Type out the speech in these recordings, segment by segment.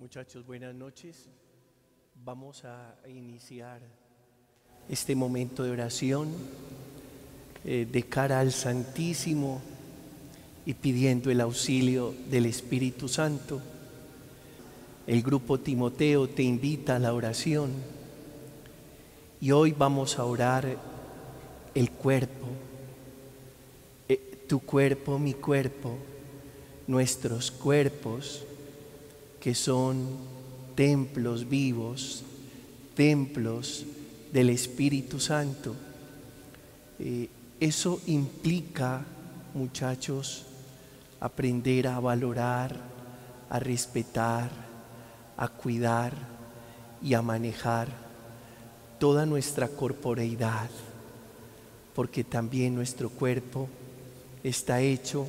Muchachos, buenas noches. Vamos a iniciar este momento de oración eh, de cara al Santísimo y pidiendo el auxilio del Espíritu Santo. El grupo Timoteo te invita a la oración y hoy vamos a orar el cuerpo, eh, tu cuerpo, mi cuerpo, nuestros cuerpos que son templos vivos, templos del Espíritu Santo. Eh, eso implica, muchachos, aprender a valorar, a respetar, a cuidar y a manejar toda nuestra corporeidad, porque también nuestro cuerpo está hecho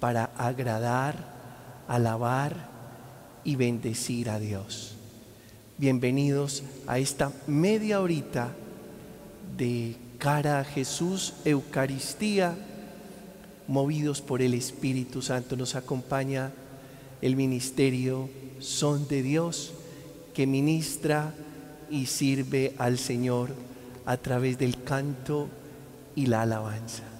para agradar, alabar y bendecir a Dios. Bienvenidos a esta media horita de cara a Jesús, Eucaristía, movidos por el Espíritu Santo. Nos acompaña el ministerio Son de Dios que ministra y sirve al Señor a través del canto y la alabanza.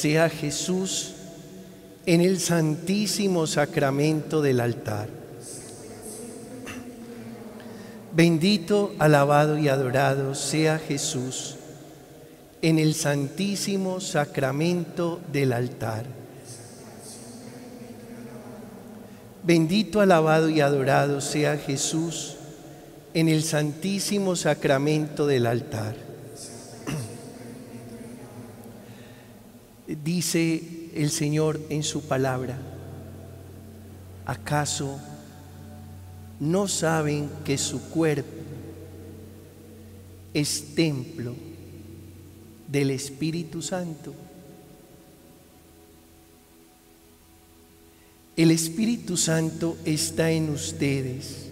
Sea Jesús en el santísimo sacramento del altar. Bendito, alabado y adorado sea Jesús en el santísimo sacramento del altar. Bendito, alabado y adorado sea Jesús en el santísimo sacramento del altar. Dice el Señor en su palabra, ¿acaso no saben que su cuerpo es templo del Espíritu Santo? El Espíritu Santo está en ustedes.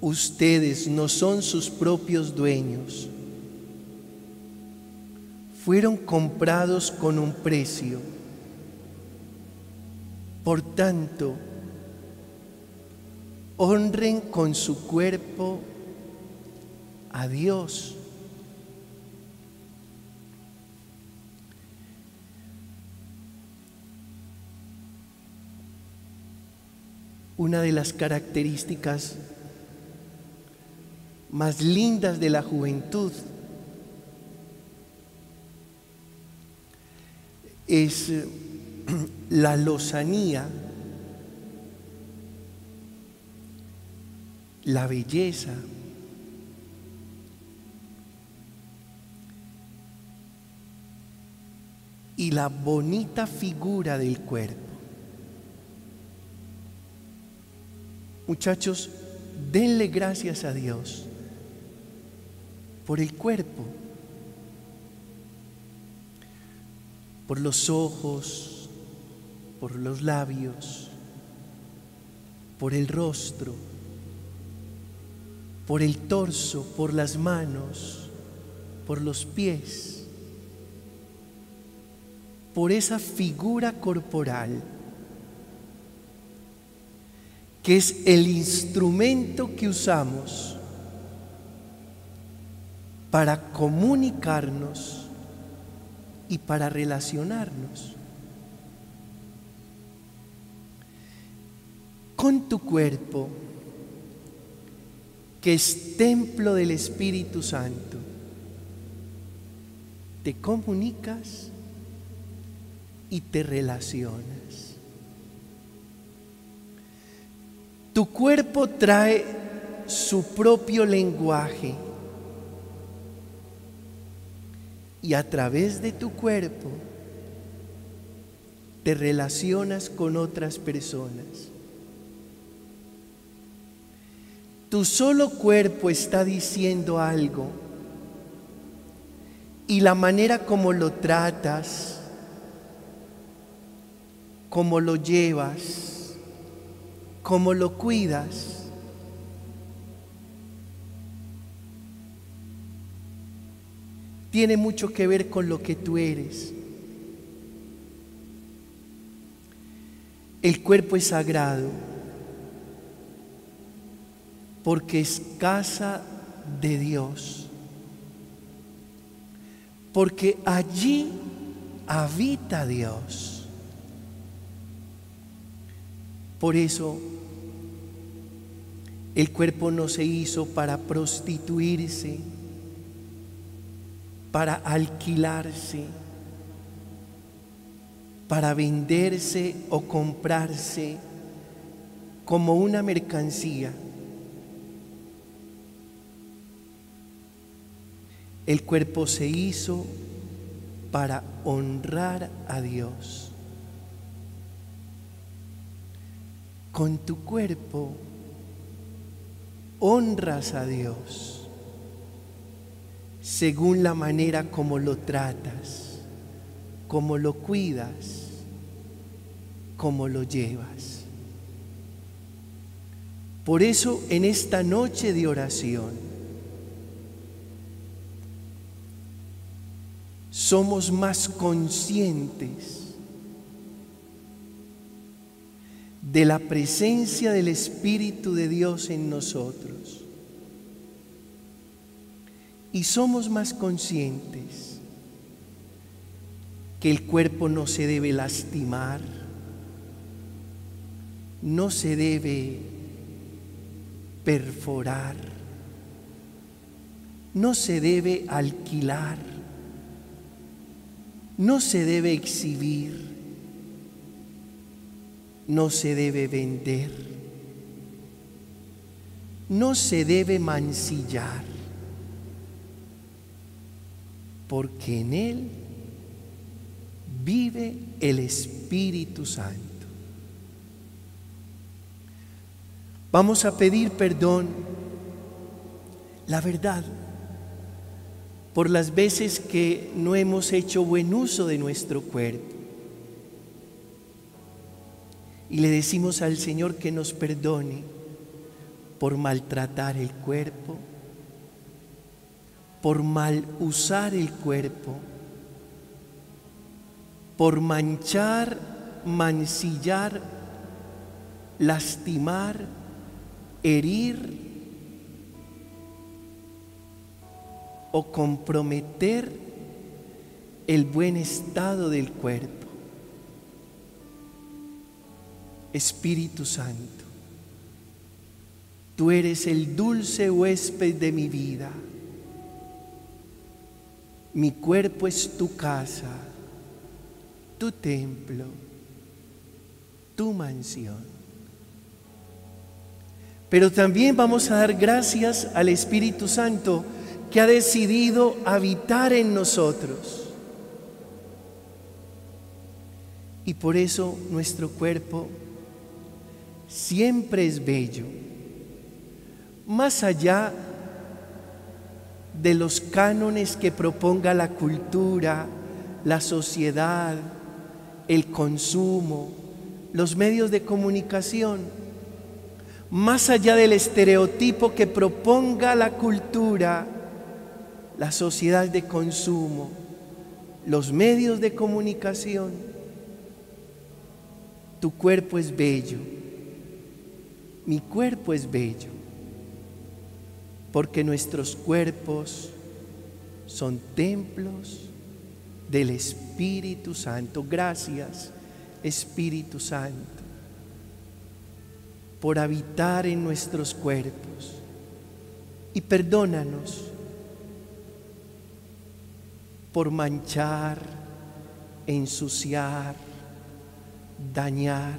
Ustedes no son sus propios dueños fueron comprados con un precio. Por tanto, honren con su cuerpo a Dios. Una de las características más lindas de la juventud es eh, la lozanía, la belleza, y la bonita figura del cuerpo. Muchachos, denle gracias a Dios por el cuerpo. Por los ojos, por los labios, por el rostro, por el torso, por las manos, por los pies, por esa figura corporal que es el instrumento que usamos para comunicarnos y para relacionarnos. Con tu cuerpo, que es templo del Espíritu Santo, te comunicas y te relacionas. Tu cuerpo trae su propio lenguaje y a través de tu cuerpo te relacionas con otras personas. Tu solo cuerpo está diciendo algo y la manera como lo tratas, como lo llevas, como lo cuidas, tiene mucho que ver con lo que tú eres. El cuerpo es sagrado porque es casa de Dios, porque allí habita Dios. Por eso el cuerpo no se hizo para prostituirse, para alquilarse, para venderse o comprarse como una mercancía. El cuerpo se hizo para honrar a Dios. Con tu cuerpo honras a Dios según la manera como lo tratas, como lo cuidas, como lo llevas. Por eso en esta noche de oración, somos más conscientes de la presencia del Espíritu de Dios en nosotros. Y somos más conscientes que el cuerpo no se debe lastimar, no se debe perforar, no se debe alquilar no se debe exhibir, no se debe vender, no se debe mancillar, porque en Él vive el Espíritu Santo. Vamos a pedir perdón, la verdad por las veces que no hemos hecho buen uso de nuestro cuerpo. Y le decimos al Señor que nos perdone por maltratar el cuerpo, por mal usar el cuerpo, por manchar, mancillar, lastimar, herir o comprometer el buen estado del cuerpo. Espíritu Santo, tú eres el dulce huésped de mi vida. Mi cuerpo es tu casa, tu templo, tu mansión. Pero también vamos a dar gracias al Espíritu Santo que ha decidido habitar en nosotros. Y por eso nuestro cuerpo siempre es bello, más allá de los cánones que proponga la cultura, la sociedad, el consumo, los medios de comunicación, más allá del estereotipo que proponga la cultura, la sociedad de consumo, los medios de comunicación. Tu cuerpo es bello, mi cuerpo es bello, porque nuestros cuerpos son templos del Espíritu Santo. Gracias, Espíritu Santo, por habitar en nuestros cuerpos. Y perdónanos por manchar, ensuciar, dañar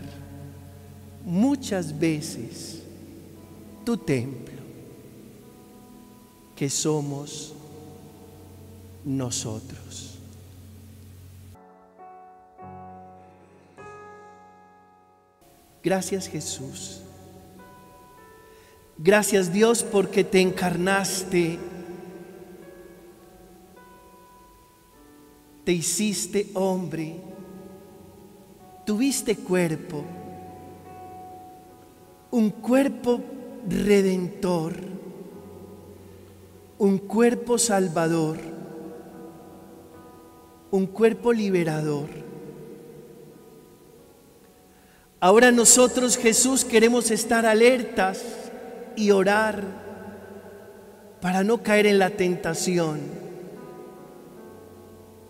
muchas veces tu templo, que somos nosotros. Gracias Jesús. Gracias Dios porque te encarnaste te hiciste hombre, tuviste cuerpo, un cuerpo redentor, un cuerpo salvador, un cuerpo liberador. Ahora nosotros, Jesús, queremos estar alertas y orar para no caer en la tentación.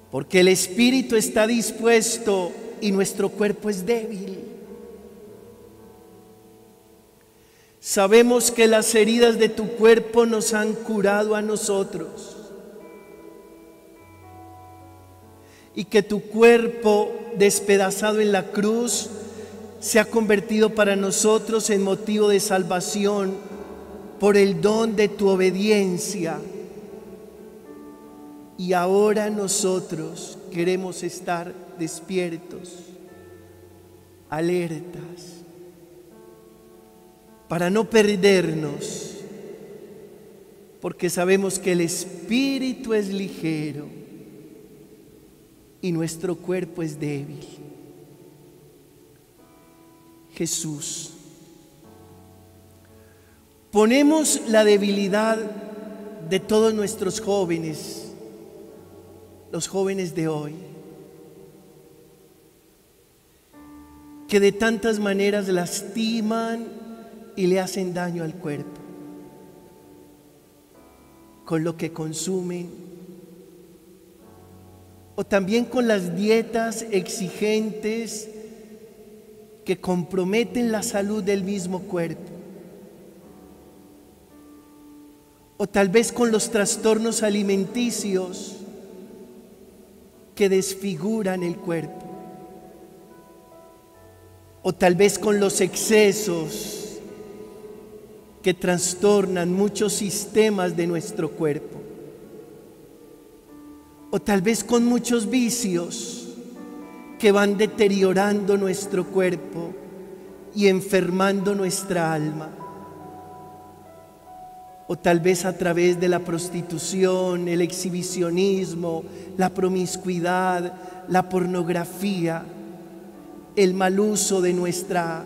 Porque el espíritu está dispuesto y nuestro cuerpo es débil. Sabemos que las heridas de tu cuerpo nos han curado a nosotros. Y que tu cuerpo despedazado en la cruz se ha convertido para nosotros en motivo de salvación por el don de tu obediencia. Y ahora nosotros queremos estar despiertos, alertas para no perdernos, porque sabemos que el espíritu es ligero y nuestro cuerpo es débil. Jesús, ponemos la debilidad de todos nuestros jóvenes, los jóvenes de hoy, que de tantas maneras lastiman y le hacen daño al cuerpo. Con lo que consumen. O también con las dietas exigentes que comprometen la salud del mismo cuerpo. O tal vez con los trastornos alimenticios que desfiguran el cuerpo. O tal vez con los excesos que trastornan muchos sistemas de nuestro cuerpo. O tal vez con muchos vicios que van deteriorando nuestro cuerpo y enfermando nuestra alma. O tal vez a través de la prostitución, el exhibicionismo, la promiscuidad, la pornografía, el mal uso de nuestra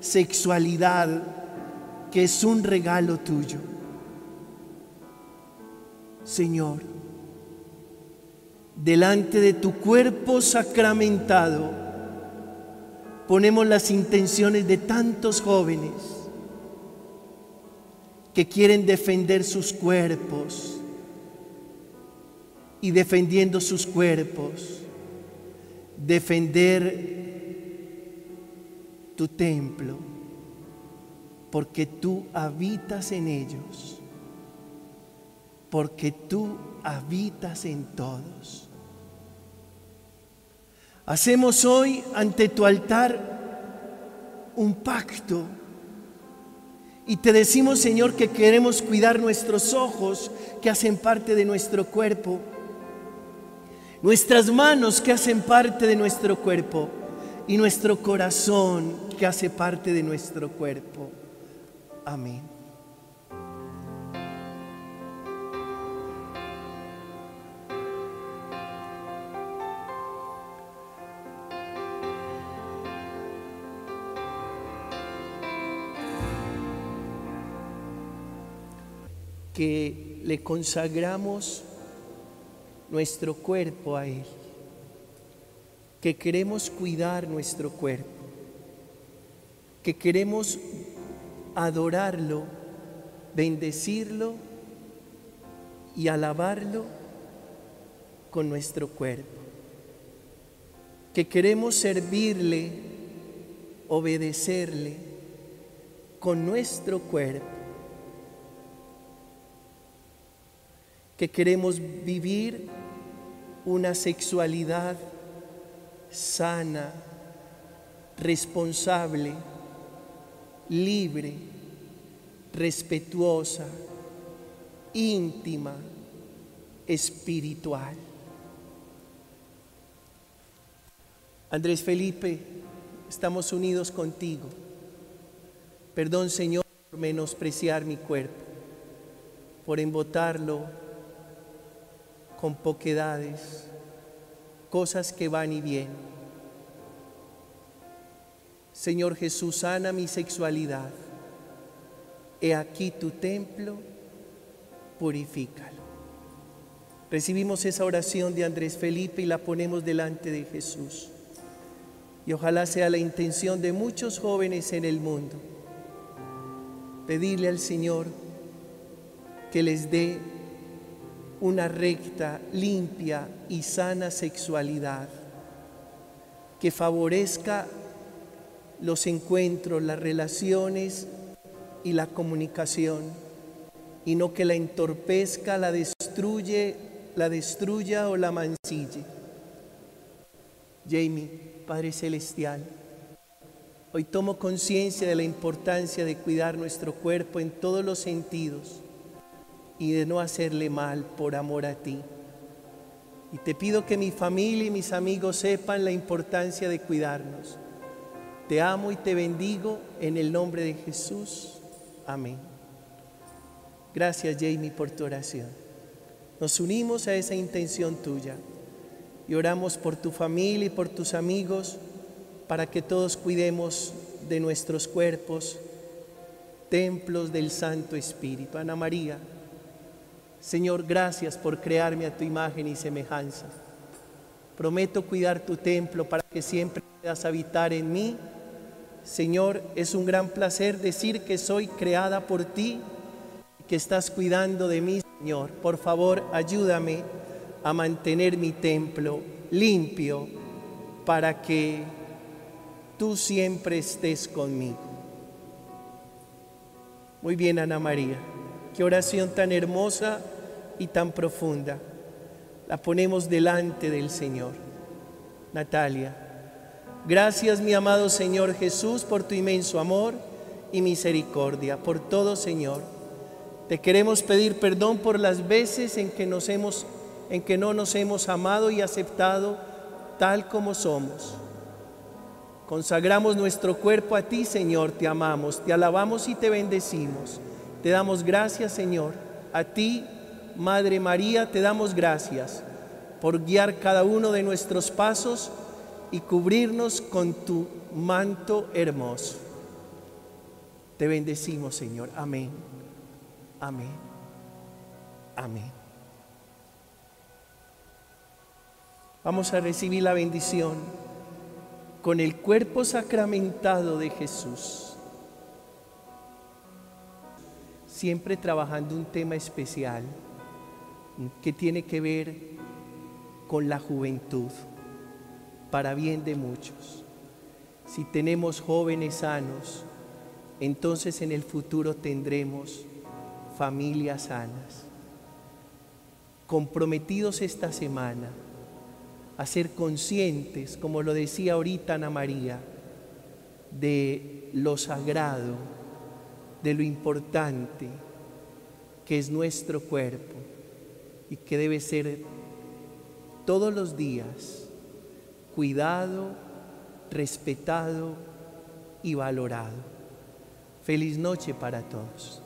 sexualidad que es un regalo tuyo. Señor, delante de tu cuerpo sacramentado, ponemos las intenciones de tantos jóvenes que quieren defender sus cuerpos y defendiendo sus cuerpos, defender tu templo porque tú habitas en ellos, porque tú habitas en todos. Hacemos hoy ante tu altar un pacto y te decimos, Señor, que queremos cuidar nuestros ojos que hacen parte de nuestro cuerpo, nuestras manos que hacen parte de nuestro cuerpo y nuestro corazón que hace parte de nuestro cuerpo. Amén. que le consagramos nuestro cuerpo a Él, que queremos cuidar nuestro cuerpo, que queremos adorarlo, bendecirlo y alabarlo con nuestro cuerpo. Que queremos servirle, obedecerle con nuestro cuerpo. Que queremos vivir una sexualidad sana, responsable, libre, respetuosa, íntima, espiritual. Andrés Felipe, estamos unidos contigo. Perdón, Señor, por menospreciar mi cuerpo, por embotarlo con poquedades, cosas que van y vienen. Señor Jesús, sana mi sexualidad. He aquí tu templo, purifícalo. Recibimos esa oración de Andrés Felipe y la ponemos delante de Jesús. Y ojalá sea la intención de muchos jóvenes en el mundo. Pedirle al Señor que les dé una recta, limpia y sana sexualidad, que favorezca los encuentros, las relaciones y la comunicación, y no que la entorpezca, la destruye, la destruya o la mancille. Jamie, Padre Celestial, hoy tomo conciencia de la importancia de cuidar nuestro cuerpo en todos los sentidos y de no hacerle mal por amor a ti. Y te pido que mi familia y mis amigos sepan la importancia de cuidarnos. Te amo y te bendigo en el nombre de Jesús. Amén. Gracias Jamie por tu oración. Nos unimos a esa intención tuya y oramos por tu familia y por tus amigos para que todos cuidemos de nuestros cuerpos, templos del Santo Espíritu. Ana María, Señor, gracias por crearme a tu imagen y semejanza. Prometo cuidar tu templo para que siempre puedas habitar en mí. Señor, es un gran placer decir que soy creada por ti y que estás cuidando de mí, Señor. Por favor, ayúdame a mantener mi templo limpio para que tú siempre estés conmigo. Muy bien, Ana María. Qué oración tan hermosa y tan profunda. La ponemos delante del Señor. Natalia, gracias mi amado Señor Jesús por tu inmenso amor y misericordia, por todo Señor. Te queremos pedir perdón por las veces en que nos hemos en que no nos hemos amado y aceptado tal como somos. Consagramos nuestro cuerpo a ti, Señor, te amamos, te alabamos y te bendecimos. Te damos gracias, Señor. A ti, Madre María, te damos gracias por guiar cada uno de nuestros pasos y cubrirnos con tu manto hermoso. Te bendecimos, Señor. Amén. Amén. Amén. Vamos a recibir la bendición con el cuerpo sacramentado de Jesús. Siempre trabajando un tema especial que tiene que ver con la juventud, para bien de muchos. Si tenemos jóvenes sanos, entonces en el futuro tendremos familias sanas. Comprometidos esta semana a ser conscientes, como lo decía ahorita Ana María, de lo sagrado, de lo importante que es nuestro cuerpo y que debe ser todos los días cuidado, respetado y valorado. Feliz noche para todos.